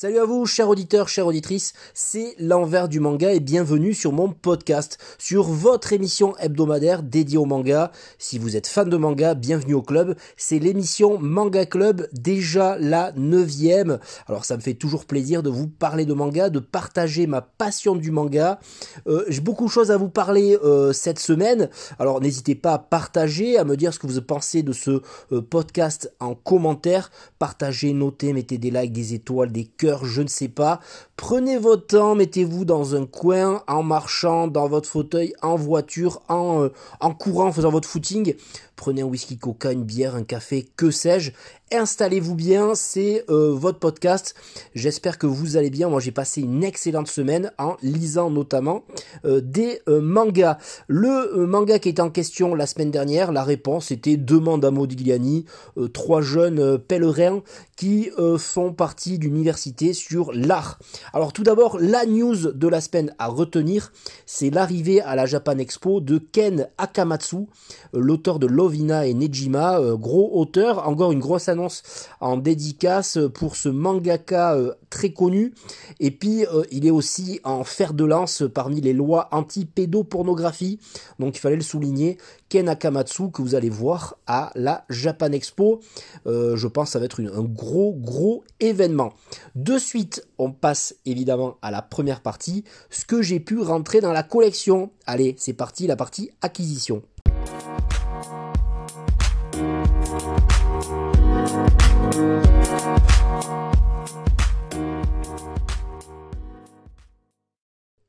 Salut à vous, chers auditeurs, chères auditrices, c'est l'envers du manga et bienvenue sur mon podcast, sur votre émission hebdomadaire dédiée au manga. Si vous êtes fan de manga, bienvenue au club. C'est l'émission Manga Club, déjà la neuvième. Alors ça me fait toujours plaisir de vous parler de manga, de partager ma passion du manga. Euh, J'ai beaucoup de choses à vous parler euh, cette semaine. Alors n'hésitez pas à partager, à me dire ce que vous pensez de ce euh, podcast en commentaire. Partagez, notez, mettez des likes, des étoiles, des cœurs je ne sais pas. Prenez votre temps, mettez-vous dans un coin, en marchant, dans votre fauteuil, en voiture, en, euh, en courant, en faisant votre footing. Prenez un whisky coca, une bière, un café, que sais-je. Installez-vous bien, c'est euh, votre podcast. J'espère que vous allez bien. Moi, j'ai passé une excellente semaine en lisant notamment euh, des mangas. Le manga qui était en question la semaine dernière, la réponse était Demande à Modigliani, trois jeunes pèlerins qui font partie d'université sur l'art. Alors tout d'abord, la news de la semaine à retenir, c'est l'arrivée à la Japan Expo de Ken Akamatsu, l'auteur de Lovina et Nejima, gros auteur, encore une grosse annonce en dédicace pour ce mangaka très connu. Et puis il est aussi en fer de lance parmi les lois anti-pédopornographie, donc il fallait le souligner. Ken Akamatsu que vous allez voir à la Japan Expo. Euh, je pense que ça va être un gros gros événement. De suite, on passe évidemment à la première partie, ce que j'ai pu rentrer dans la collection. Allez, c'est parti, la partie acquisition.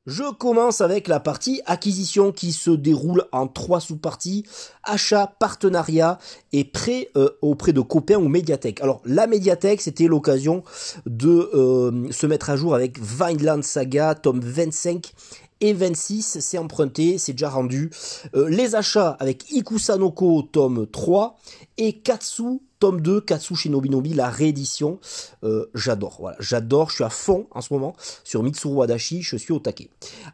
Je commence avec la partie acquisition qui se déroule en trois sous-parties achat, partenariat et prêt euh, auprès de copains ou médiathèque. Alors la médiathèque, c'était l'occasion de euh, se mettre à jour avec Vineland Saga, tome 25 et 26, c'est emprunté, c'est déjà rendu. Euh, les achats avec Ikusanoko tome 3 et Katsu tome 2, Katsu Shinobi Nobi, la réédition. Euh, j'adore, voilà, j'adore, je suis à fond en ce moment sur Mitsuru Wadashi, je suis au taquet.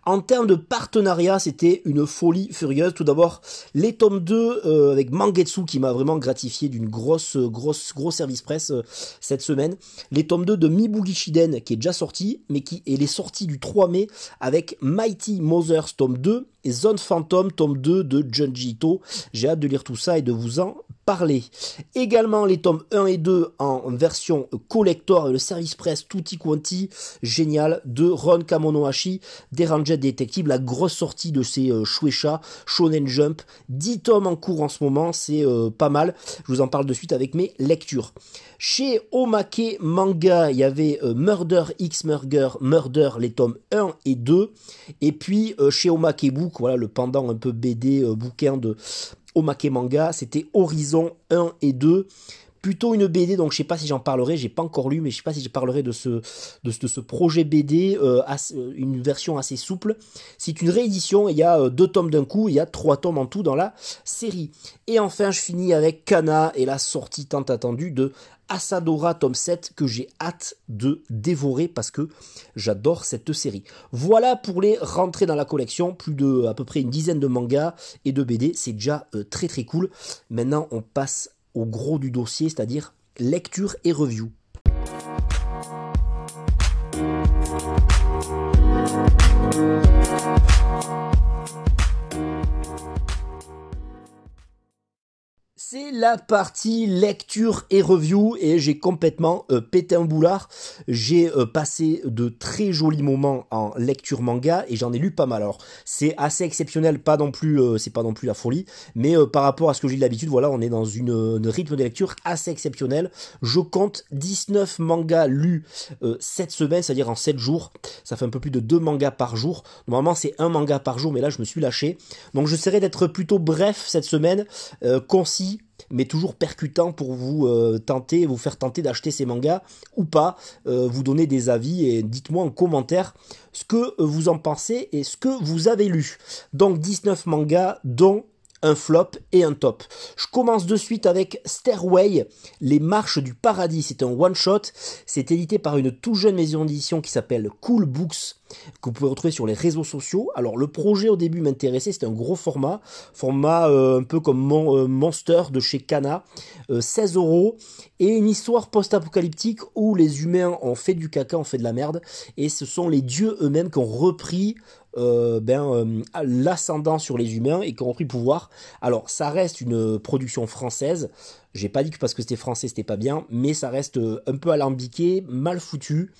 En termes de partenariat, c'était une folie furieuse. Tout d'abord, les tomes 2 euh, avec Mangetsu qui m'a vraiment gratifié d'une grosse, grosse, gros service presse euh, cette semaine. Les tomes 2 de Mibugi Shiden qui est déjà sorti, mais qui est les du 3 mai avec Mighty Mothers tome 2 Zone Phantom tome 2 de Junji Ito. J'ai hâte de lire tout ça et de vous en parler. Également les tomes 1 et 2 en version collector et le service presse tutti quanti génial de Ron Kamonohashi, des Ranger Detective, la grosse sortie de ces euh, Shonen Jump, 10 tomes en cours en ce moment, c'est euh, pas mal. Je vous en parle de suite avec mes lectures. Chez Omake Manga, il y avait euh, Murder X Murder, Murder, les tomes 1 et 2. Et puis euh, chez Omake Book, voilà le pendant un peu BD, euh, bouquin de Omake Manga, c'était Horizon 1 et 2 plutôt une BD, donc je sais pas si j'en parlerai, j'ai pas encore lu, mais je sais pas si je parlerai de ce, de, ce, projet BD, euh, assez, une version assez souple. C'est une réédition, il y a deux tomes d'un coup, il y a trois tomes en tout dans la série. Et enfin, je finis avec Kana et la sortie tant attendue de Asadora tome 7 que j'ai hâte de dévorer parce que j'adore cette série. Voilà pour les rentrées dans la collection, plus de à peu près une dizaine de mangas et de BD, c'est déjà euh, très très cool. Maintenant, on passe au gros du dossier, c'est-à-dire lecture et review. C'est la partie lecture et review et j'ai complètement euh, pété un boulard. J'ai euh, passé de très jolis moments en lecture manga et j'en ai lu pas mal. Alors c'est assez exceptionnel, pas non plus, euh, c'est pas non plus la folie, mais par rapport à ce que j'ai l'habitude, voilà, on est dans une, une, rythme de lecture assez exceptionnel. Je compte 19 mangas lus cette semaine, c'est-à-dire en 7 jours. Ça fait un peu plus de 2 mangas par jour. Normalement c'est un manga par jour, mais là je me suis lâché. Donc j'essaierai d'être plutôt bref cette semaine, concis mais toujours percutant pour vous euh, tenter, vous faire tenter d'acheter ces mangas ou pas, euh, vous donner des avis et dites-moi en commentaire ce que vous en pensez et ce que vous avez lu. Donc 19 mangas dont un flop et un top. Je commence de suite avec Stairway, Les Marches du Paradis. C'est un one-shot. C'est édité par une tout jeune maison d'édition qui s'appelle Cool Books. que vous pouvez retrouver sur les réseaux sociaux. Alors le projet au début m'intéressait, c'était un gros format, format euh, un peu comme Monster de chez Kana, 16 euros, et une histoire post-apocalyptique où les humains ont fait du caca, ont fait de la merde, et ce sont les dieux eux-mêmes qui ont repris euh, ben, euh, l'ascendant sur les humains et qui ont pris pouvoir. Alors ça reste une production française. J'ai pas dit que parce que c'était français c'était pas bien, mais ça reste euh, un peu alambiqué, mal foutu.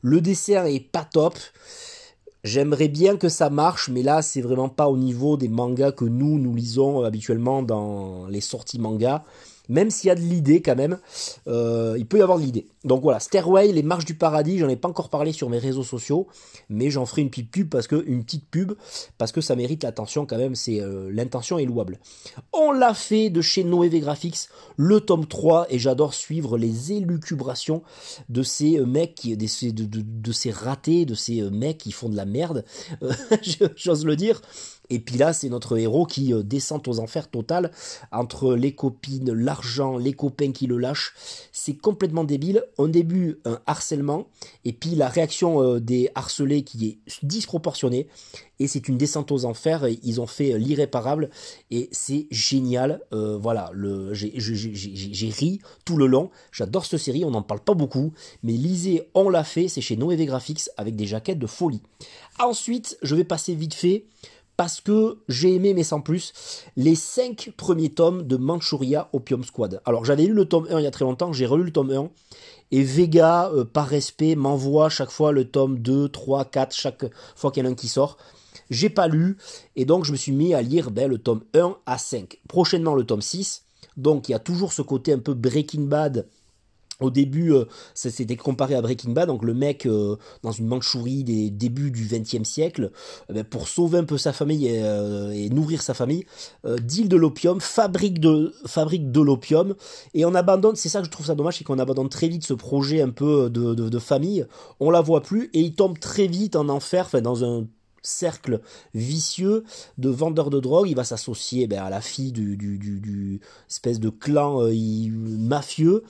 Le dessert est pas top. J'aimerais bien que ça marche, mais là c'est vraiment pas au niveau des mangas que nous nous lisons habituellement dans les sorties mangas même s'il y a de l'idée quand même, euh, il peut y avoir de l'idée. Donc voilà, Stairway, les marches du paradis, j'en ai pas encore parlé sur mes réseaux sociaux, mais j'en ferai une petite pub parce que une petite pub parce que ça mérite l'attention quand même, c'est euh, l'intention est louable. On l'a fait de chez Noévé Graphics, le tome 3 et j'adore suivre les élucubrations de ces euh, mecs qui de, ces ratés, de ces mecs qui font de la merde, j'ose le dire. Et puis là, c'est notre héros qui euh, descend aux enfers total entre les copines, l'argent, les copains qui le lâchent. C'est complètement débile. Au début, un harcèlement, et puis la réaction euh, des harcelés qui est disproportionnée. Et c'est une descente aux enfers. Ils ont fait l'irréparable et c'est génial. Euh, voilà, j'ai, ri tout le long. J'adore cette série. On n'en parle pas beaucoup, mais lisez, on l'a fait. C'est chez Noévé Graphics avec des jaquettes de folie. Ensuite, je vais passer vite fait parce que j'ai aimé, mais sans plus, les 5 premiers tomes de Manchuria Opium Squad. Alors j'avais lu le tome 1 il y a très longtemps, j'ai relu le tome 1, et Vega, euh, par respect, m'envoie chaque fois le tome 2, 3, 4, chaque fois qu'il y en a un qui sort. J'ai pas lu, et donc je me suis mis à lire ben, le tome 1 à 5. Prochainement le tome 6, donc il y a toujours ce côté un peu Breaking Bad au début, euh, c'était comparé à Breaking Bad, donc le mec euh, dans une Mandchourie des débuts du XXe siècle, eh ben, pour sauver un peu sa famille et, euh, nourrir sa famille, deal de l'opium, fabrique de fabrique de l'opium, et on abandonne. C'est ça que je trouve ça dommage, c'est qu'on abandonne très vite ce projet un peu de, de, de famille. On la voit plus et il tombe très vite en enfer, enfin dans un cercle vicieux de vendeurs de drogue. Il va s'associer ben, à la fille du, du, espèce de clan euh, mafieux.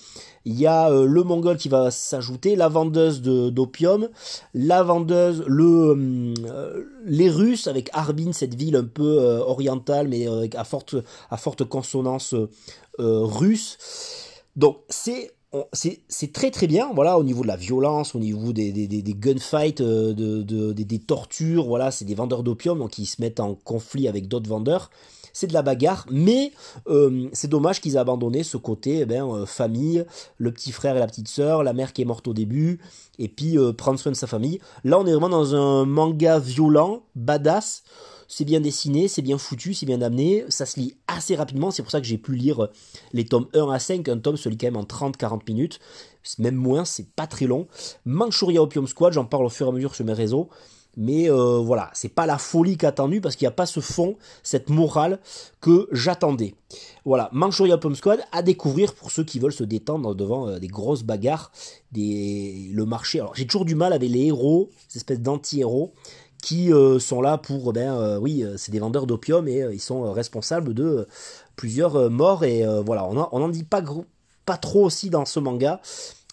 Il y a euh, le mongol qui va s'ajouter, la vendeuse d'opium, la vendeuse, le, euh, les Russes avec Harbin, cette ville un peu orientale mais à forte, à forte consonance russe. Donc c'est c'est très très bien, voilà, au niveau de la violence, au niveau des, des, gunfights, euh, de, des, tortures, voilà, c'est des vendeurs d'opium, ils se mettent en conflit avec d'autres vendeurs. C'est de la bagarre, mais euh, c'est dommage qu'ils aient abandonné ce côté eh ben, euh, famille, le petit frère et la petite sœur, la mère qui est morte au début, et puis prendre soin de sa famille. Là, on est vraiment dans un manga violent, badass, c'est bien dessiné, c'est bien foutu, c'est bien amené, ça se lit assez rapidement, c'est pour ça que j'ai pu lire les tomes 1 à 5, un tome se lit quand même en 30-40 minutes, même moins, c'est pas très long. Manchuria Opium Squad, j'en parle au fur et à mesure sur mes réseaux, mais euh, voilà, c'est pas la folie qu'attendu parce qu'il n'y a pas ce fond, cette morale que j'attendais. Voilà, Manchuria Opium Squad à découvrir pour ceux qui veulent se détendre devant euh, des grosses bagarres, le marché. Alors j'ai toujours du mal avec les héros, ces espèces d'anti-héros qui euh, sont là pour, ben euh, oui, euh, c'est des vendeurs d'opium et ils sont responsables de plusieurs morts et voilà, on n'en dit pas, trop aussi dans ce manga,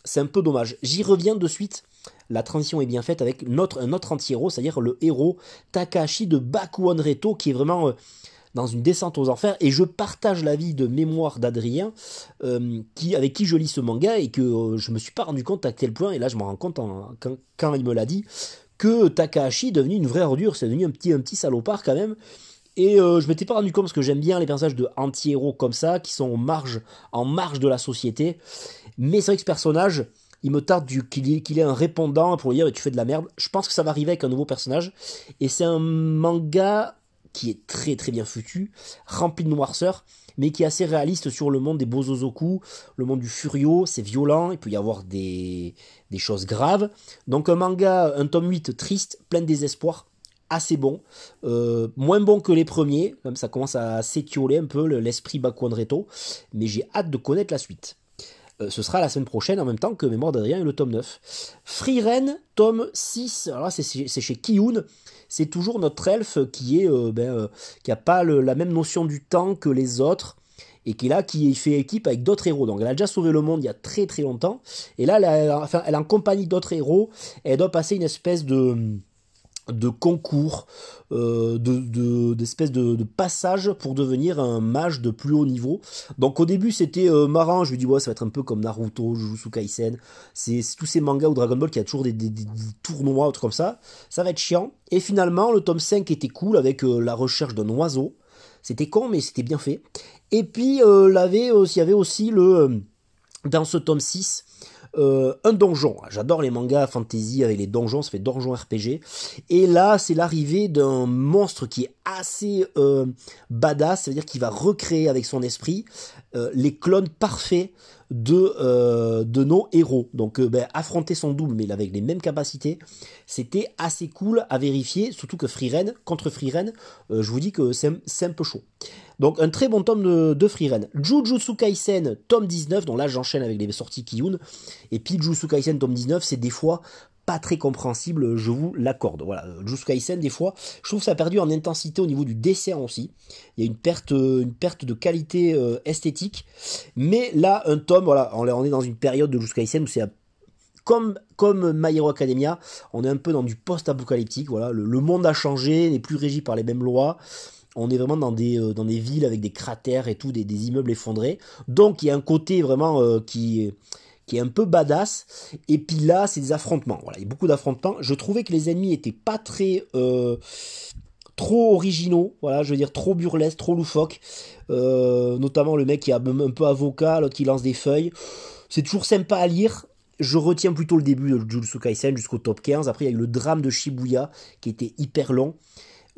c'est un peu dommage. J'y reviens de suite. La transition est bien faite avec notre, un autre anti-héros, c'est-à-dire le héros Takahashi de Bakuon Reto, qui est vraiment dans une descente aux enfers et je partage l'avis de mémoire d'Adrien avec qui je lis ce manga et que je me suis pas rendu compte à quel point et là je me rends compte quand, il me l'a dit que Takahashi est devenu une vraie ordure, c'est devenu un petit, un petit salopard quand même. Et euh, je m'étais pas rendu compte parce que j'aime bien les personnages de anti-héros comme ça, qui sont en marge, en marge de la société. Mais c'est vrai que ce personnage, il me tarde qu'il ait, un répondant pour dire tu fais de la merde. Je pense que ça va arriver avec un nouveau personnage. Et c'est un manga qui est très très bien foutu, rempli de noirceur, mais qui est assez réaliste sur le monde des Bozozoku, le monde du Furio, c'est violent, il peut y avoir des, des choses graves. Donc un manga, un tome 8 triste, plein de désespoir, assez bon, euh, moins bon que les premiers, comme ça commence à s'étioler un peu l'esprit Bakuan Reto, mais j'ai hâte de connaître la suite. Euh, ce sera la semaine prochaine en même temps que Mémoire d'Adrien et le tome 9. Free tome 6, alors là c'est chez Kiyun, c'est toujours notre elfe qui est euh, ben, euh, qui a pas la même notion du temps que les autres et qui là qui fait équipe avec d'autres héros. Donc elle a déjà sauvé le monde il y a très très longtemps et là elle, est en compagnie d'autres héros elle doit passer une espèce de de concours, euh, de d'espèces de, de, passage pour devenir un mage de plus haut niveau. Donc au début c'était euh, marrant, je me dis ouais ça va être un peu comme Naruto, Jujutsu Kaisen, c'est tous ces mangas ou Dragon Ball qui a toujours des, tournois ou trucs comme ça, ça va être chiant. Et finalement le tome 5 était cool avec euh, la recherche d'un oiseau, c'était con mais c'était bien fait. Et puis euh, il y avait aussi le dans ce tome 6 euh, un donjon. J'adore les mangas fantasy avec les donjons, ça fait donjon RPG. Et là, c'est l'arrivée d'un monstre qui est assez euh, badass, c'est-à-dire qu'il va recréer avec son esprit euh, les clones parfaits de, nos héros. Donc ben, affronter son double, mais avec les mêmes capacités, c'était assez cool à vérifier, surtout que Freeren, contre Freeren, je vous dis que c'est un peu chaud. Donc un très bon tome de, de Freeren. Jujutsu Kaisen, tome 19, donc là j'enchaîne avec les sorties Kiyun. Et puis Jujutsu Kaisen, tome 19, c'est des fois pas très compréhensible, je vous l'accorde. Voilà, Jujutsu Kaisen, des fois, je trouve ça a perdu en intensité au niveau du dessin aussi. Il y a une perte, de qualité euh, esthétique. Mais là, un tome, on est dans une période de Jujutsu Kaisen où c'est comme, comme My Hero Academia, on est un peu dans du post-apocalyptique. Voilà, le, monde a changé, n'est plus régi par les mêmes lois on est vraiment dans des, euh, dans des villes avec des cratères et tout, des, immeubles effondrés. Donc il y a un côté vraiment euh, qui, est un peu badass. Et puis là, c'est des affrontements. Il y a beaucoup d'affrontements. Je trouvais que les ennemis étaient pas très... Euh, trop originaux, voilà, je veux dire trop burlesques, trop loufoques, notamment le mec qui est un peu avocat, l'autre qui lance des feuilles. C'est toujours sympa à lire, je retiens plutôt le début de Jujutsu Kaisen jusqu'au top 15. Après, il y a eu le drame de Shibuya qui était hyper long.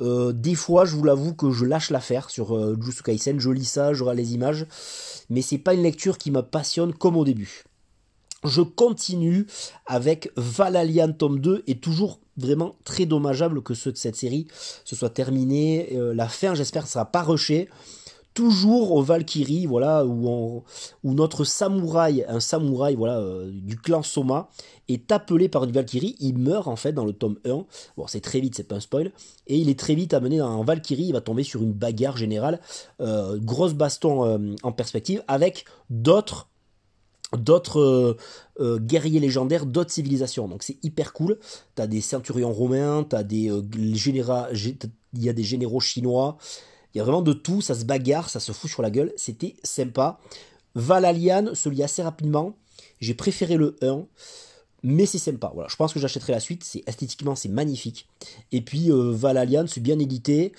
Euh, des fois, je vous l'avoue que je lâche l'affaire sur euh, Kaisen, je lis ça, je les images, mais c'est pas une lecture qui me passionne comme au début. Je continue avec Valalian tome 2 et toujours vraiment très dommageable que ce, cette série se soit terminée. Euh, la fin, j'espère, ne sera pas rushée toujours au Valkyrie, voilà, où, notre samouraï, un samouraï, voilà, euh, du clan Soma, est appelé par une Valkyrie. Il meurt en fait dans le tome 1. Bon, c'est très vite, c'est pas un spoil. Et il est très vite amené dans un Valkyrie. Il va tomber sur une bagarre générale, euh, grosse baston euh, en perspective, avec d'autres d'autres guerriers légendaires, d'autres civilisations. Donc c'est hyper cool. T'as des ceinturions romains, t'as des il y a des généraux chinois. Il y a vraiment de tout, ça se bagarre, ça se fout sur la gueule, c'était sympa. Valalian se lit assez rapidement, j'ai préféré le 1, mais c'est sympa. Voilà, je pense que j'achèterai la suite, c'est esthétiquement c'est magnifique. Et puis euh, Valalian, c'est bien édité,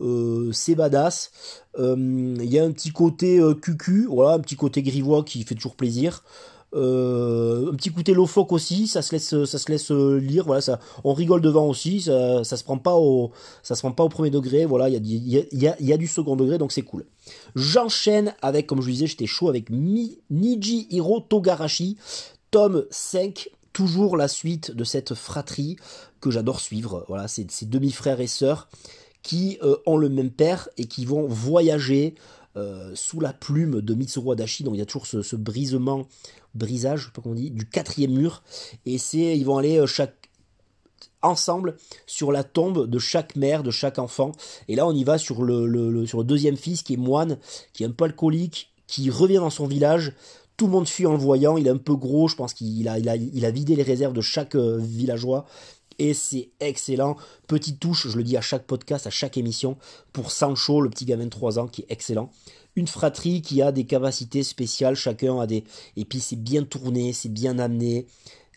euh, c'est badass. Euh, il y a un petit côté cucu, voilà, un petit côté grivois qui fait toujours plaisir. Euh, un petit côté lofoque aussi, ça se laisse, ça se laisse euh, lire. Voilà, ça, on rigole devant aussi. Ça, ça se prend pas au, ça se prend pas au premier degré. Voilà, il y a, y, du second degré, donc c'est cool. J'enchaîne avec, comme je vous disais, j'étais chaud avec Niji Hiro Togarashi, tome 5 toujours la suite de cette fratrie que j'adore suivre. Voilà, c'est ces demi-frères et sœurs qui euh, ont le même père et qui vont voyager euh, sous la plume de Mitsuru Adachi. Donc il y a toujours ce, brisement brisage, je sais pas comment on dit, du quatrième mur. Et c'est, ils vont aller euh, chaque ensemble sur la tombe de chaque mère, de chaque enfant. Et là, on y va sur le, sur le deuxième fils qui est moine, qui est un peu alcoolique, qui revient dans son village. Tout le monde fuit en le voyant. Il est un peu gros. Je pense qu'il a, il a, il a vidé les réserves de chaque euh, villageois. Et c'est excellent. Petite touche, je le dis à chaque podcast, à chaque émission, pour Sancho, le petit gamin de 3 ans, qui est excellent. Une fratrie qui a des capacités spéciales, chacun a des... Et puis c'est bien tourné, c'est bien amené,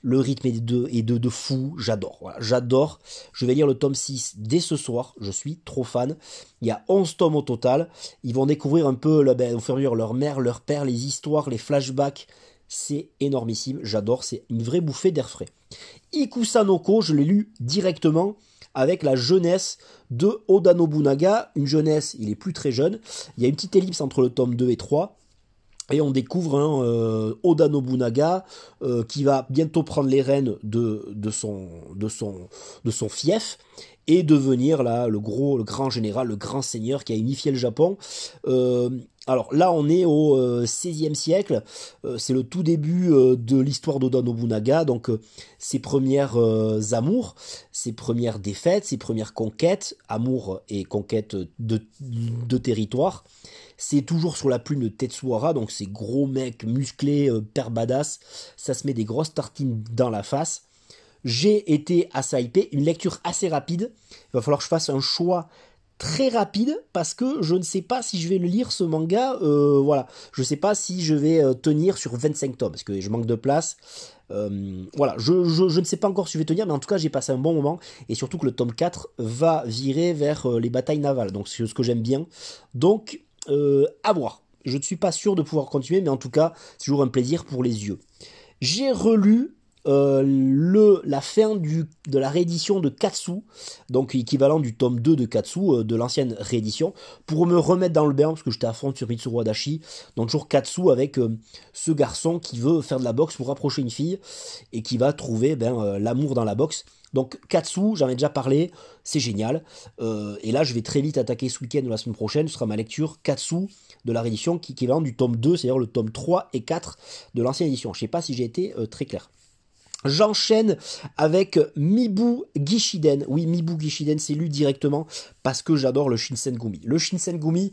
le rythme est de, fou, j'adore, j'adore. Je vais lire le tome 6 dès ce soir, je suis trop fan. Il y a 11 tomes au total, ils vont découvrir un peu, ben, au leur mère, leur père, les histoires, les flashbacks, c'est énormissime, j'adore, c'est une vraie bouffée d'air frais. Ikusanoko, je l'ai lu directement, avec la jeunesse de Oda Nobunaga, une jeunesse, il est plus très jeune, il y a une petite ellipse entre le tome 2 et 3, et on découvre un euh, Oda Nobunaga euh, qui va bientôt prendre les rênes de son fief et devenir là le gros, le grand général, le grand seigneur qui a unifié le Japon. Euh, alors là, on est au XVIe siècle. c'est le tout début de l'histoire d'Oda Nobunaga. Donc ses premières amours, ses premières défaites, ses premières conquêtes, amour et conquête de, territoire. C'est toujours sur la plume de Tetsuhara, donc ces gros mecs musclés, euh, père badass. Ça se met des grosses tartines dans la face. j'ai été assez hypé, une lecture assez rapide. Il va falloir que je fasse un choix très rapide parce que je ne sais pas si je vais le lire ce manga. Euh, voilà, je ne sais pas si je vais euh, tenir sur 25 tomes parce que je manque de place. Euh, voilà, je, je, ne sais pas encore si je vais tenir, mais en tout cas j'ai passé un bon moment et surtout que le tome 4 va virer vers les batailles navales, donc c'est ce que j'aime bien. Donc à voir. Je ne suis pas sûr de pouvoir continuer, mais en tout cas c'est toujours un plaisir pour les yeux. J'ai relu euh, la fin de la réédition de Katsu, donc équivalent du tome 2 de Katsu, euh, de l'ancienne réédition, pour me remettre dans le bain, parce que j'étais à fond sur Mitsuru Adachi, donc toujours Katsu avec euh, ce garçon qui veut faire de la boxe pour rapprocher une fille, et qui va trouver ben, l'amour dans la boxe. Donc Katsu, j'en ai déjà parlé, c'est génial. et là, je vais très vite attaquer ce week-end ou la semaine prochaine, ce sera ma lecture Katsu de la réédition qui est équivalent du tome 2, c'est-à-dire le tome 3 et 4 de l'ancienne édition. Je sais pas si j'ai été très clair. J'enchaîne avec Mibu Gishiden. Oui, Mibu Gishiden, c'est lu directement parce que j'adore le Shinsengumi. Le Shinsengumi,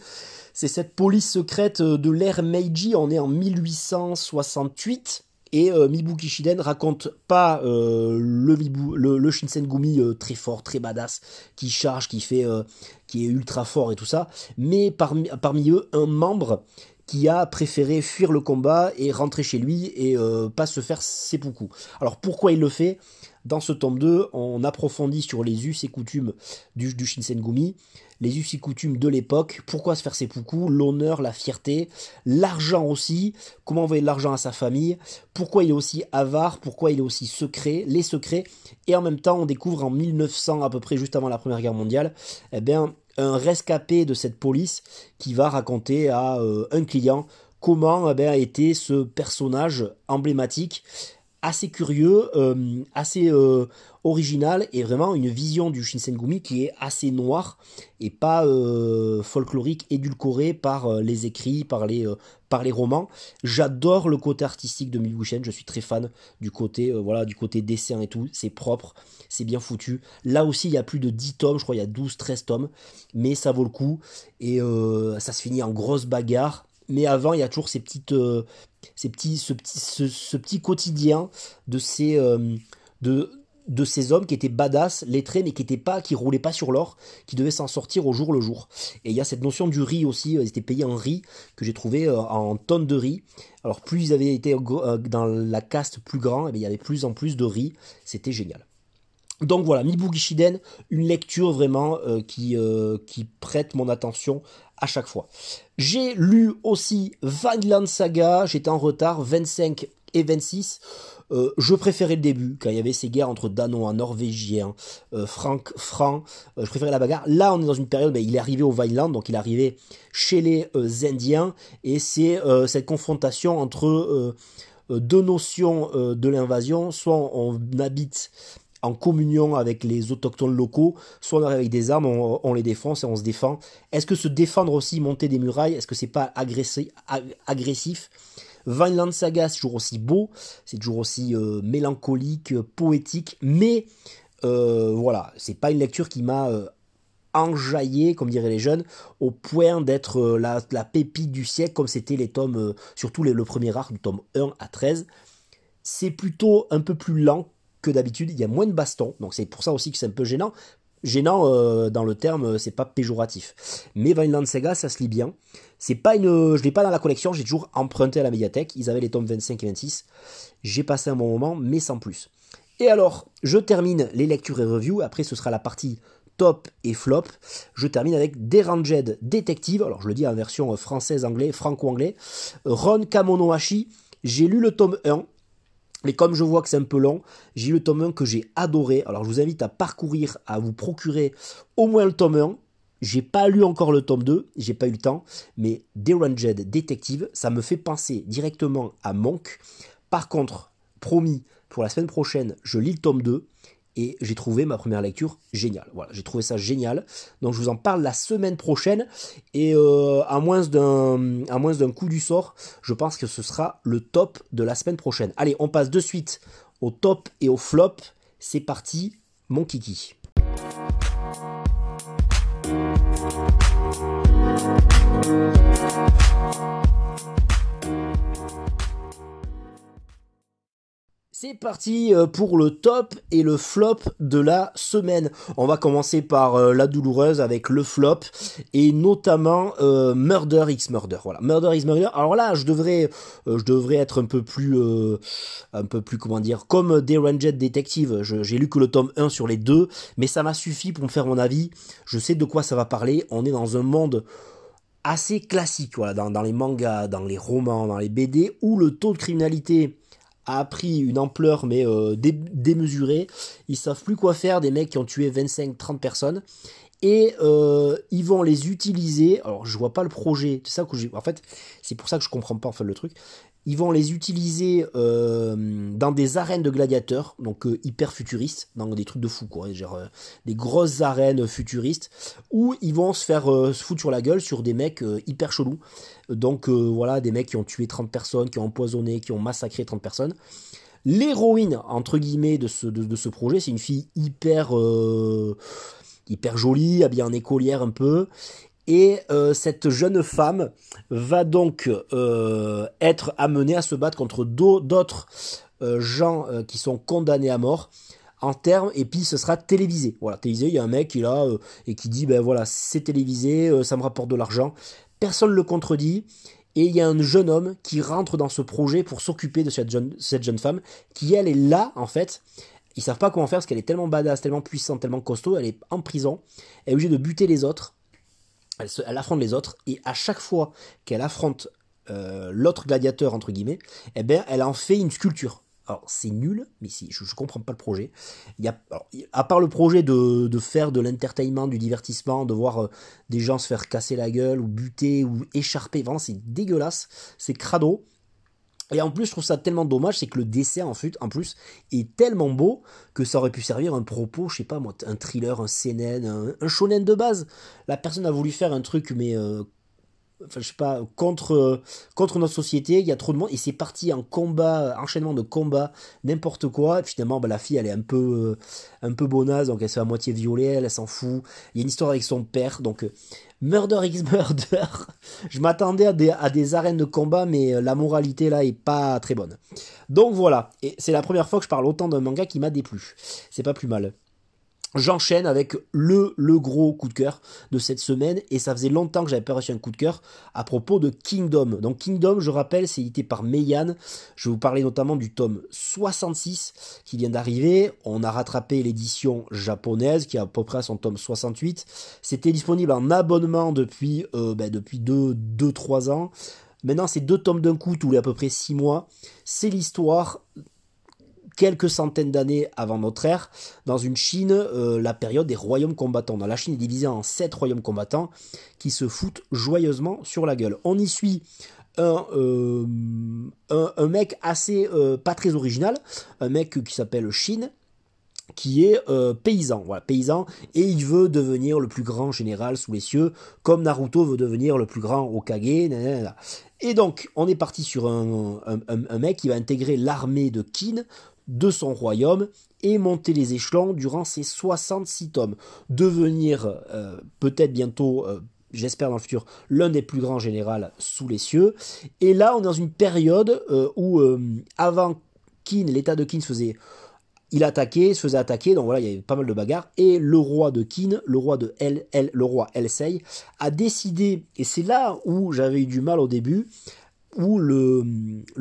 c'est cette police secrète de l'ère Meiji. On est en 1868. Et euh, Mibu Gishiden raconte pas euh, le, le, Shinsengumi euh, très fort, très badass, qui charge, qui fait, qui est ultra fort et tout ça, mais parmi eux un membre qui a préféré fuir le combat et rentrer chez lui et euh, pas se faire seppuku. Alors pourquoi il le fait? Dans ce tome 2, on approfondit sur les us et coutumes du, Shinsengumi, les us et coutumes de l'époque, pourquoi se faire seppuku, l'honneur, la fierté, l'argent aussi, comment envoyer de l'argent à sa famille, pourquoi il est aussi avare, pourquoi il est aussi secret, les secrets, et en même temps on découvre en 1900 à peu près juste avant la Première Guerre mondiale, eh bien un rescapé de cette police qui va raconter à euh, un client comment eh a été ce personnage emblématique assez curieux, euh, assez euh, original et vraiment une vision du Shinsengumi qui est assez noire et pas euh, folklorique, édulcoré par les écrits, par les, par les romans. J'adore le côté artistique de Mibushen, je suis très fan du côté voilà du côté dessin et tout, c'est propre, c'est bien foutu. Là aussi, il y a plus de 10 tomes, je crois il y a 12 13 tomes, mais ça vaut le coup et ça se finit en grosse bagarre mais avant il y a toujours ces petites ces petits, ce, petit, ce, petit quotidien de ces, euh, de, de ces hommes qui étaient badass, lettrés, mais qui étaient pas, qui roulaient pas sur l'or, qui devaient s'en sortir au jour le jour. Et il y a cette notion du riz aussi, ils étaient payés en riz, que j'ai trouvé euh, en tonnes de riz. Alors plus ils avaient été euh, dans la caste plus grand, et eh il y avait plus en plus de riz, c'était génial. Donc voilà, Mibugi Shiden, une lecture vraiment qui, qui prête mon attention à chaque fois. J'ai lu aussi Vanland Saga, j'étais en retard, 25 et 26. Euh, je préférais le début, quand il y avait ces guerres entre Danois, Norvégiens, euh, Frank, Franc, euh, je préférais la bagarre. Là, on est dans une période, ben, il est arrivé au Vineland, donc il est arrivé chez les Indiens, et c'est cette confrontation entre deux notions de l'invasion, soit on habite en communion avec les autochtones locaux, soit on arrive avec des armes, on, les défonce et on se défend. Est-ce que se défendre aussi, monter des murailles, est-ce que c'est pas agressif? Vineland Saga, c'est toujours aussi beau, c'est toujours aussi euh, mélancolique, poétique, mais euh, voilà, c'est pas une lecture qui m'a euh, enjaillé, comme diraient les jeunes, au point d'être la, pépite du siècle, comme c'était les tomes, surtout le premier arc du tome 1 à 13. C'est plutôt un peu plus lent que d'habitude, il y a moins de bastons, donc c'est pour ça aussi que c'est un peu gênant. Gênant euh, dans le terme, euh, c'est pas péjoratif. Mais Vineland Sega, ça se lit bien. C'est pas une, je l'ai pas dans la collection, j'ai toujours emprunté à la médiathèque. Ils avaient les tomes 25 et 26. J'ai passé un bon moment, mais sans plus. Et alors, je termine les lectures et reviews. Après, ce sera la partie top et flop. Je termine avec Deranged Detective. Alors, je le dis en version française-anglais, franco-anglais. Ron Kamonohashi. J'ai lu le tome 1. Mais comme je vois que c'est un peu long, j'ai le tome 1 que j'ai adoré. Alors je vous invite à parcourir, à vous procurer au moins le tome 1. J'ai pas lu encore le tome 2, j'ai pas eu le temps, mais Deranged Detective, ça me fait penser directement à Monk. Par contre, promis, pour la semaine prochaine, je lis le tome 2 et j'ai trouvé ma première lecture géniale. Voilà, j'ai trouvé ça génial. Donc je vous en parle la semaine prochaine et euh, à moins d'un à moins d'un coup du sort, je pense que ce sera le top de la semaine prochaine. Allez, on passe de suite au top et au flop. C'est parti, mon kiki. C'est parti euh, pour le top et le flop de la semaine. On va commencer par euh, la douloureuse avec le flop et notamment euh, Murder X Murder. Voilà, Murder X Murder. Alors là, je devrais, être un peu plus, un peu plus comment dire, comme Deranged Detective. J'ai lu que le tome 1 sur les deux, mais ça m'a suffi pour me faire mon avis. Je sais de quoi ça va parler. On est dans un monde assez classique, voilà, dans les mangas, dans les romans, dans les BD, où le taux de criminalité a pris une ampleur mais euh, démesurée. Ils savent plus quoi faire des mecs qui ont tué 25-30 personnes. Et euh, ils vont les utiliser. Alors je vois pas le projet. C'est ça que j'ai. En fait, c'est pour ça que je comprends pas le truc ils vont les utiliser euh, dans des arènes de gladiateurs, donc euh, hyper futuristes, dans des trucs de fou, quoi, genre des grosses arènes futuristes, où ils vont se faire se foutre sur la gueule sur des mecs hyper chelous. Donc voilà, des mecs qui ont tué 30 personnes, qui ont empoisonné, qui ont massacré 30 personnes. L'héroïne, entre guillemets, de ce, de, de ce projet, c'est une fille hyper hyper jolie, habillée en écolière un peu, et euh, cette jeune femme va donc euh, être amenée à se battre contre d'autres euh, gens qui sont condamnés à mort en termes et puis ce sera télévisé. Voilà, télévisé, il y a un mec qui est là et qui dit ben voilà, c'est télévisé, ça me rapporte de l'argent. Personne ne le contredit et il y a un jeune homme qui rentre dans ce projet pour s'occuper de cette jeune, cette jeune femme qui elle est là en fait. Ils savent pas comment faire parce qu'elle est tellement badass, tellement puissante, tellement costaud, elle est en prison, elle est obligée de buter les autres elle, affronte les autres, et à chaque fois qu'elle affronte euh, l'autre gladiateur, entre guillemets, eh bien, elle en fait une sculpture. Alors, c'est nul, mais si, je, ne comprends pas le projet. Il y a, à part le projet de, faire de l'entertainment, du divertissement, de voir euh, des gens se faire casser la gueule, ou buter, ou écharper, vraiment, c'est dégueulasse, c'est crado. Et en plus, je trouve ça tellement dommage, c'est que le dessin en, fait, en plus est tellement beau que ça aurait pu servir un propos, je sais pas moi, un thriller, un CNN, un, shonen de base. La personne a voulu faire un truc, mais euh, enfin je sais pas contre contre notre société il y a trop de monde et c'est parti en combat enchaînement de combats n'importe quoi finalement bah, la fille elle est un peu euh, un peu bonasse donc elle se fait à moitié violer elle, s'en fout il y a une histoire avec son père donc euh, Murder X Murder. Je m'attendais à des, arènes de combat mais euh, la moralité là est pas très bonne. Donc voilà. Et c'est la première fois que je parle autant d'un manga qui m'a déplu. C'est pas plus mal J'enchaîne avec le, le gros coup de cœur de cette semaine et ça faisait longtemps que j'avais pas reçu un coup de cœur à propos de Kingdom. Donc Kingdom, je rappelle, c'est édité par Meian. Je vais vous parler notamment du tome 66 qui vient d'arriver. On a rattrapé l'édition japonaise qui est à peu près à son tome 68. C'était disponible en abonnement depuis euh, ben, depuis 2-3 ans. Maintenant, c'est deux tomes d'un coup tous les à peu près 6 mois. C'est l'histoire quelques centaines d'années avant notre ère, dans une Chine, euh, la période des royaumes combattants. Dans la Chine est divisée en sept royaumes combattants qui se foutent joyeusement sur la gueule. On y suit un, euh, mec assez euh, pas très original, un mec qui s'appelle Chine, qui est paysan, voilà, paysan, et il veut devenir le plus grand général sous les cieux, comme Naruto veut devenir le plus grand Okage, Et donc, on est parti sur un, mec qui va intégrer l'armée de Qin de son royaume et monter les échelons durant ces 66 tomes. Devenir euh, peut-être bientôt, euh, j'espère dans le futur, l'un des plus grands généraux sous les cieux. Et là, on est dans une période euh, où, avant Qin, l'état de Qin se faisait... Il attaquait, se faisait attaquer, donc voilà, il y avait pas mal de bagarres. Et le roi de Qin, le roi de El, El le roi Elsei, a décidé, et c'est là où j'avais eu du mal au début, où le,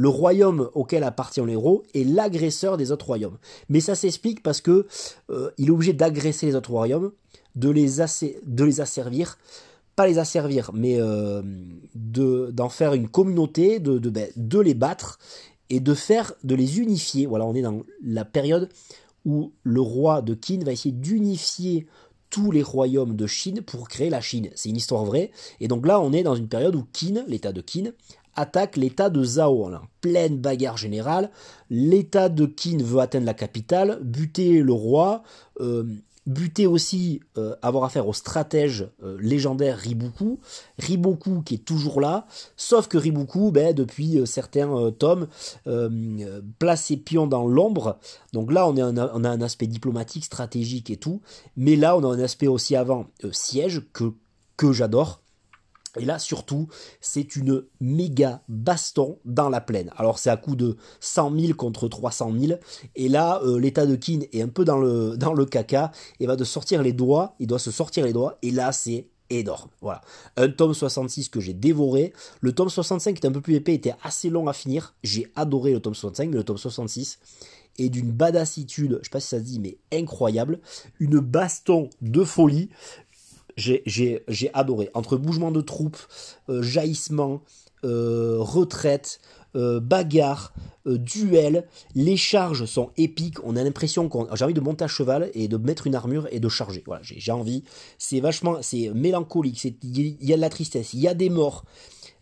royaume auquel appartient l'héros est l'agresseur des autres royaumes. Mais ça s'explique parce que euh, il est obligé d'agresser les autres royaumes, de les, de les asservir, pas les asservir, mais euh, d'en faire une communauté, de, de, ben, de les battre et de faire, de les unifier. Voilà, on est dans la période où le roi de Qin va essayer d'unifier tous les royaumes de Chine pour créer la Chine. C'est une histoire vraie. Et donc là, on est dans une période où Qin, l'état de Qin, attaque l'état de Zhao. En pleine bagarre générale. L'état de Qin veut atteindre la capitale, buter le roi, euh, buter aussi, euh, avoir affaire au stratège euh, légendaire Riboku. Riboku qui est toujours là, sauf que Riboku, ben, depuis certains tomes, place ses pions dans l'ombre. Donc là, on, a un aspect diplomatique, stratégique et tout. Mais là, on a un aspect aussi avant siège que, que j'adore Et là, surtout, c'est une méga baston dans la plaine. Alors, c'est à coup de 100 000 contre 300 000. Et là, euh, l'état de Kin est un peu dans le, dans le caca et va de sortir les doigts. Il doit se sortir les doigts. Et là, c'est énorme. Voilà. Un tome 66 que j'ai dévoré. Le tome 65 qui est un peu plus épais, était assez long à finir. J'ai adoré le tome 65, mais le tome 66 est d'une badassitude, je sais pas si ça se dit, mais incroyable. Une baston de folie j'ai adoré. Entre mouvement de troupes, euh, jaillissement, euh, retraite, euh, bagarre, duel, les charges sont épiques. On a l'impression qu'on, j'ai envie de monter à cheval et de mettre une armure et de charger. Voilà, j'ai envie. C'est vachement, c'est mélancolique. Il y a de la tristesse, il y a des morts,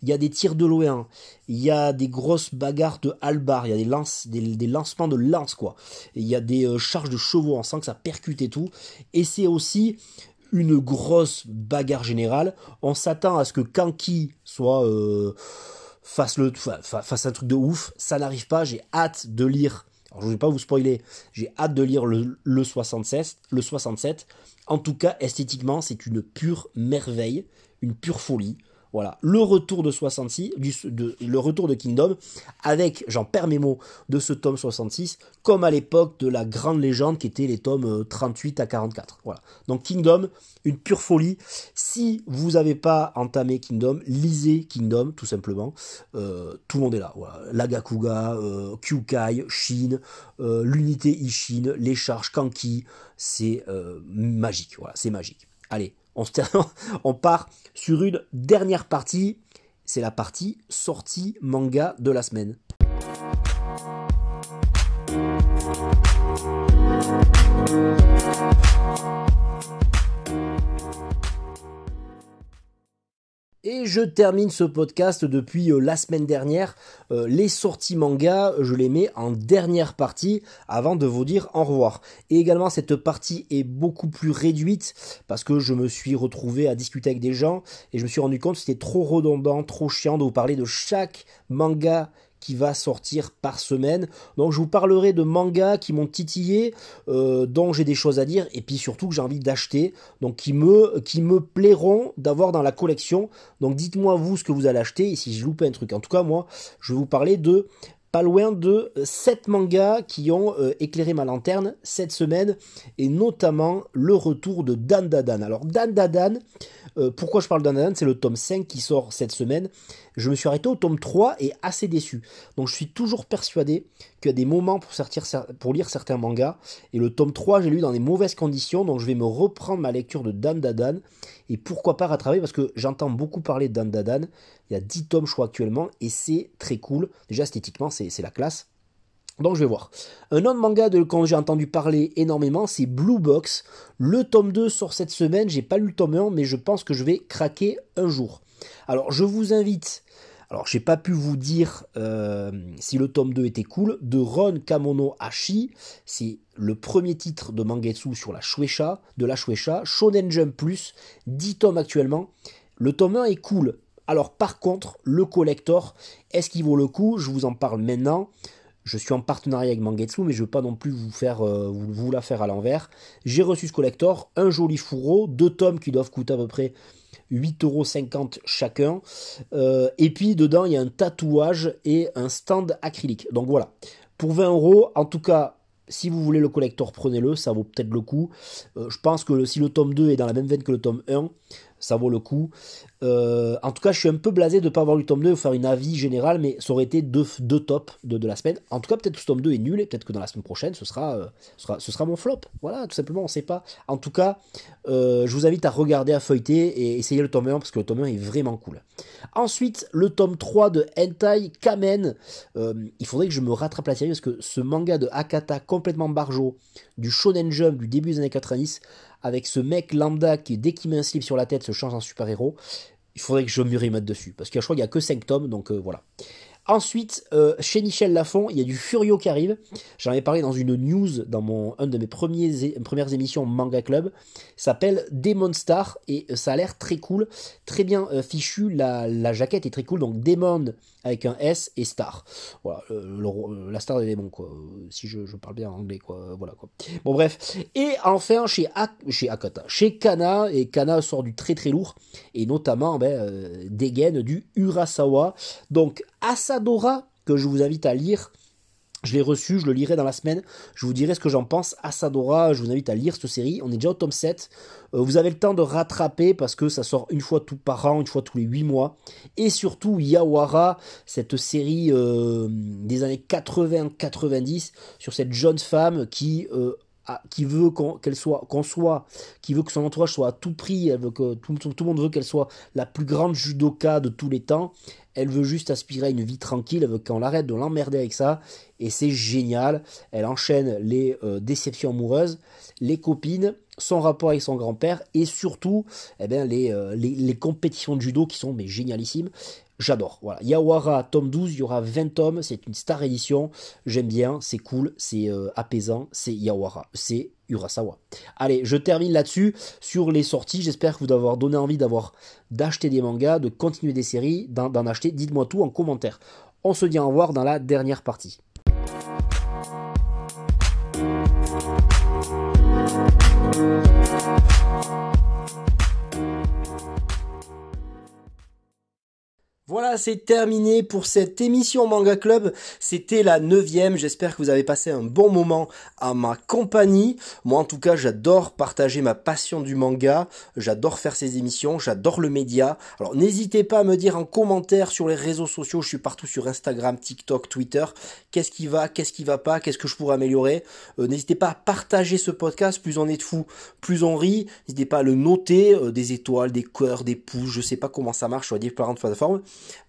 il y a des tirs de loin, il y a des grosses bagarres de halbar, il y a des lances, des, lancements de lances quoi. Il y a des charges de chevaux, on sent que ça percute et tout. Et c'est aussi une grosse bagarre générale. On s'attend à ce que Kanki soit euh, fasse le fasse un truc de ouf. Ça n'arrive pas. J'ai hâte de lire. Alors je ne vais pas vous spoiler. J'ai hâte de lire le, le 67. Le 67. En tout cas, esthétiquement, c'est une pure merveille, une pure folie. Voilà, le retour de 66, le retour de Kingdom, avec, j'en perds mes mots, de ce tome 66, comme à l'époque de la grande légende qui était les tomes 38 euh, à 44. Voilà. Donc Kingdom, une pure folie. Si vous n'avez pas entamé Kingdom, lisez Kingdom, tout simplement. Euh, tout le monde est là. Voilà. Lagakuga, euh, Kyukai, Shin, l'unité Ishin, les charges Kanki, c'est magique. Voilà, c'est magique. Allez, on, part sur une dernière partie. C'est la partie sortie manga de la semaine. Et je termine ce podcast depuis euh, la semaine dernière. Euh, les sorties manga, je les mets en dernière partie avant de vous dire au revoir. Et également, cette partie est beaucoup plus réduite parce que je me suis retrouvé à discuter avec des gens et je me suis rendu compte que c'était trop redondant, trop chiant de vous parler de chaque manga qui va sortir par semaine. Donc je vous parlerai de mangas qui m'ont titillé, euh, dont j'ai des choses à dire, et puis surtout que j'ai envie d'acheter, donc qui me, qui me plairont d'avoir dans la collection. Donc dites-moi vous ce que vous allez acheter, et si je loupe un truc. En tout cas, moi, je vais vous parler de pas loin de 7 mangas qui ont euh, éclairé ma lanterne cette semaine, et notamment le retour de Dan Dadan. Alors Dan Dadan, euh, pourquoi je parle Dan Dadan? C'est le tome 5 qui sort cette semaine. Je me suis arrêté au tome 3 et assez déçu. Donc je suis toujours persuadé qu'il y a des moments pour, lire certains mangas, et le tome 3 j'ai lu dans des mauvaises conditions, donc je vais me reprendre ma lecture de Dan Dadan, et pourquoi pas rattraper, parce que j'entends beaucoup parler de Dan Dadan, il y a 10 tomes, je crois, actuellement, et c'est très cool. Déjà, esthétiquement, c'est la classe. Donc je vais voir. Un autre manga de quand j'ai entendu parler énormément, c'est Blue Box. Le tome 2 sort cette semaine, j'ai pas lu le tome 1, mais je pense que je vais craquer un jour. Alors je vous invite, alors j'ai pas pu vous dire euh, si le tome 2 était cool, de Ron Kamono Hashi, c'est le premier titre de Mangetsu sur la Shueisha, de la Shueisha, Shonen Jump Plus, 10 tomes actuellement. Le tome 1 est cool, alors par contre, le collector, est-ce qu'il vaut le coup? Je vous en parle maintenant. Je suis en partenariat avec Mangetsu, mais je ne veux pas non plus vous, faire, euh, vous, la faire à l'envers. J'ai reçu ce collector, un joli fourreau, deux tomes qui doivent coûter à peu près 8,50€ chacun. Euh, et puis dedans, il y a un tatouage et un stand acrylique. Donc voilà. Pour 20 euros, en tout cas, si vous voulez le collector, prenez-le, ça vaut peut-être le coup. Euh, je pense que si le tome 2 est dans la même veine que le tome 1, ça vaut le coup. Euh, en tout cas, je suis un peu blasé de ne pas avoir lu le tome 2 ou faire une avis général, mais ça aurait été deux, deux tops de, de, la semaine. En tout cas, peut-être que ce tome 2 est nul et peut-être que dans la semaine prochaine, ce sera, euh, ce sera, mon flop. Voilà, tout simplement, on ne sait pas. En tout cas, euh, je vous invite à regarder, à feuilleter et essayer le tome 1 parce que le tome 1 est vraiment cool. Ensuite, le tome 3 de Hentai Kamen. il faudrait que je me rattrape la série parce que ce manga de Akata complètement barjo, du Shonen Jump du début des années 90, avec ce mec lambda qui, dès qu'il met un slip sur la tête, se change en super-héros, il faudrait que je m'y remette dessus. Parce que je crois qu'il n'y a que 5 tomes, donc euh, voilà. Ensuite, euh, chez Michel Lafon, il y a du Furio qui arrive. J'en avais parlé dans une news dans mon un de mes premiers premières émissions Manga Club. S'appelle Demon Star et ça a l'air très cool, très bien fichu. La, la jaquette est très cool. Donc Demon avec un S et Star. Voilà, la star des démons, quoi. Si je, parle bien anglais, quoi. Voilà, quoi. Bon, bref. Et enfin, chez, chez Akata, chez Kana, et Kana sort du très très lourd, et notamment ben, euh, des gaines du Urasawa. Donc, Asadora, que je vous invite à lire je l'ai reçu, je le lirai dans la semaine. Je vous dirai ce que j'en pense. Asadora, je vous invite à lire cette série. On est déjà au tome 7. Euh, vous avez le temps de rattraper parce que ça sort une fois tout par an, une fois tous les 8 mois. Et surtout, Yawara, cette série euh, des années 80-90 sur cette jeune femme qui euh, qui veut qu'elle soit, qu'on soit, qui veut que son entourage soit à tout prix, elle veut que tout, le monde veut qu'elle soit la plus grande judoka de tous les temps. Elle veut juste aspirer à une vie tranquille, elle veut qu'on l'arrête de l'emmerder avec ça, et c'est génial. Elle enchaîne les euh, déceptions amoureuses, les copines, son rapport avec son grand-père, et surtout, eh bien, les, euh, les, compétitions de judo qui sont mais génialissimes. J'adore. Voilà. Yawara, tome 12, il y aura 20 tomes, c'est une star édition. J'aime bien, c'est cool, c'est euh, apaisant, c'est Yawara, c'est Urasawa. Allez, je termine là-dessus sur les sorties. J'espère que vous avoir donné envie d'avoir d'acheter des mangas, de continuer des séries, d'en acheter. Dites-moi tout en commentaire. On se dit au revoir dans la dernière partie. Thank you. C'est terminé pour cette émission Manga Club. C'était la neuvième. J'espère que vous avez passé un bon moment à ma compagnie. Moi, en tout cas, j'adore partager ma passion du manga. J'adore faire ces émissions. J'adore le média. Alors, n'hésitez pas à me dire en commentaire sur les réseaux sociaux. Je suis partout sur Instagram, TikTok, Twitter. Qu'est-ce qui va, qu'est-ce qui va pas, qu'est-ce que je pourrais améliorer? Euh, n'hésitez pas à partager ce podcast. Plus on est de fous, plus on rit. N'hésitez pas à le noter. Euh, des étoiles, des cœurs, des pouces. Je sais pas comment ça marche sur différentes plateformes.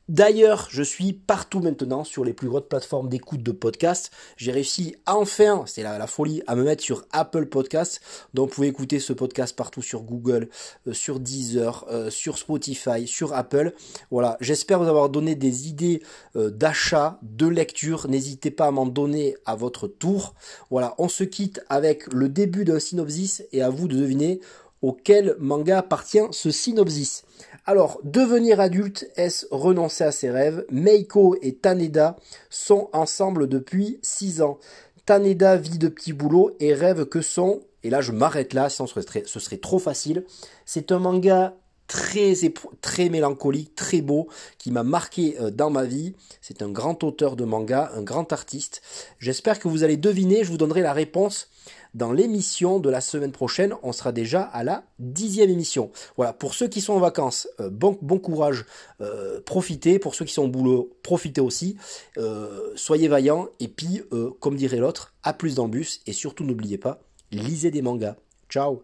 D'ailleurs, je suis partout maintenant sur les plus grosses plateformes d'écoute de podcasts. J'ai réussi enfin, c'est la, folie, à me mettre sur Apple Podcasts. Donc vous pouvez écouter ce podcast partout sur Google, euh, sur Deezer, euh, sur Spotify, sur Apple. Voilà, j'espère vous avoir donné des idées euh, d'achat, de lecture. N'hésitez pas à m'en donner à votre tour. Voilà, on se quitte avec le début d'un synopsis et à vous de deviner auquel manga appartient ce synopsis. Alors, devenir adulte, est-ce renoncer à ses rêves? Meiko et Taneda sont ensemble depuis 6 ans. Taneda vit de petits boulots et rêve que son... Et là, je m'arrête là, sinon ce serait, ce serait trop facile. C'est un manga très, très mélancolique, très beau, qui m'a marqué euh, dans ma vie. C'est un grand auteur de manga, un grand artiste. J'espère que vous allez deviner, je vous donnerai la réponse dans l'émission de la semaine prochaine, on sera déjà à la dixième émission. Voilà, pour ceux qui sont en vacances, euh, bon, courage, euh, profitez. Pour ceux qui sont au boulot, profitez aussi. Euh, soyez vaillants. Et puis, comme dirait l'autre, à plus dans le bus. Et surtout, n'oubliez pas, lisez des mangas. Ciao